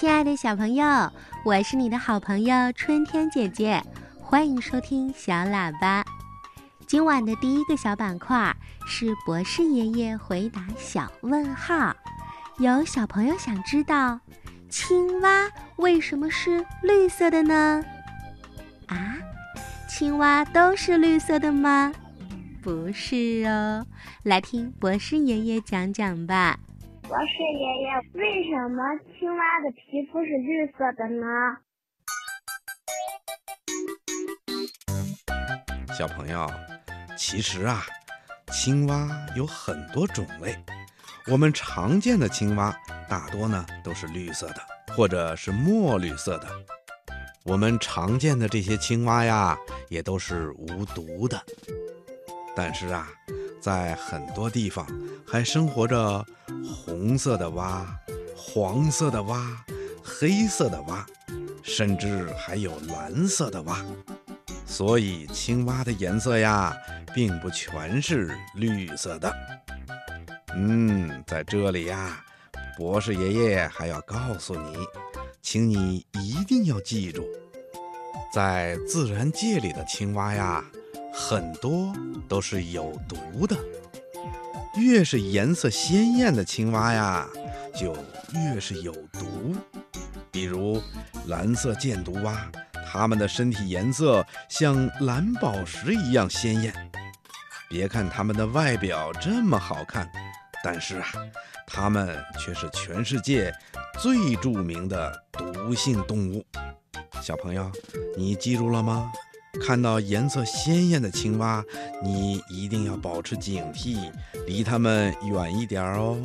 亲爱的小朋友，我是你的好朋友春天姐姐，欢迎收听小喇叭。今晚的第一个小板块是博士爷爷回答小问号。有小朋友想知道，青蛙为什么是绿色的呢？啊，青蛙都是绿色的吗？不是哦，来听博士爷爷讲讲吧。博士爷爷，为什么青蛙的皮肤是绿色的呢？小朋友，其实啊，青蛙有很多种类。我们常见的青蛙大多呢都是绿色的，或者是墨绿色的。我们常见的这些青蛙呀，也都是无毒的。但是啊，在很多地方还生活着红色的蛙、黄色的蛙、黑色的蛙，甚至还有蓝色的蛙。所以，青蛙的颜色呀，并不全是绿色的。嗯，在这里呀，博士爷爷还要告诉你，请你一定要记住，在自然界里的青蛙呀。很多都是有毒的，越是颜色鲜艳的青蛙呀，就越是有毒。比如蓝色箭毒蛙，它们的身体颜色像蓝宝石一样鲜艳。别看它们的外表这么好看，但是啊，它们却是全世界最著名的毒性动物。小朋友，你记住了吗？看到颜色鲜艳的青蛙，你一定要保持警惕，离它们远一点哦。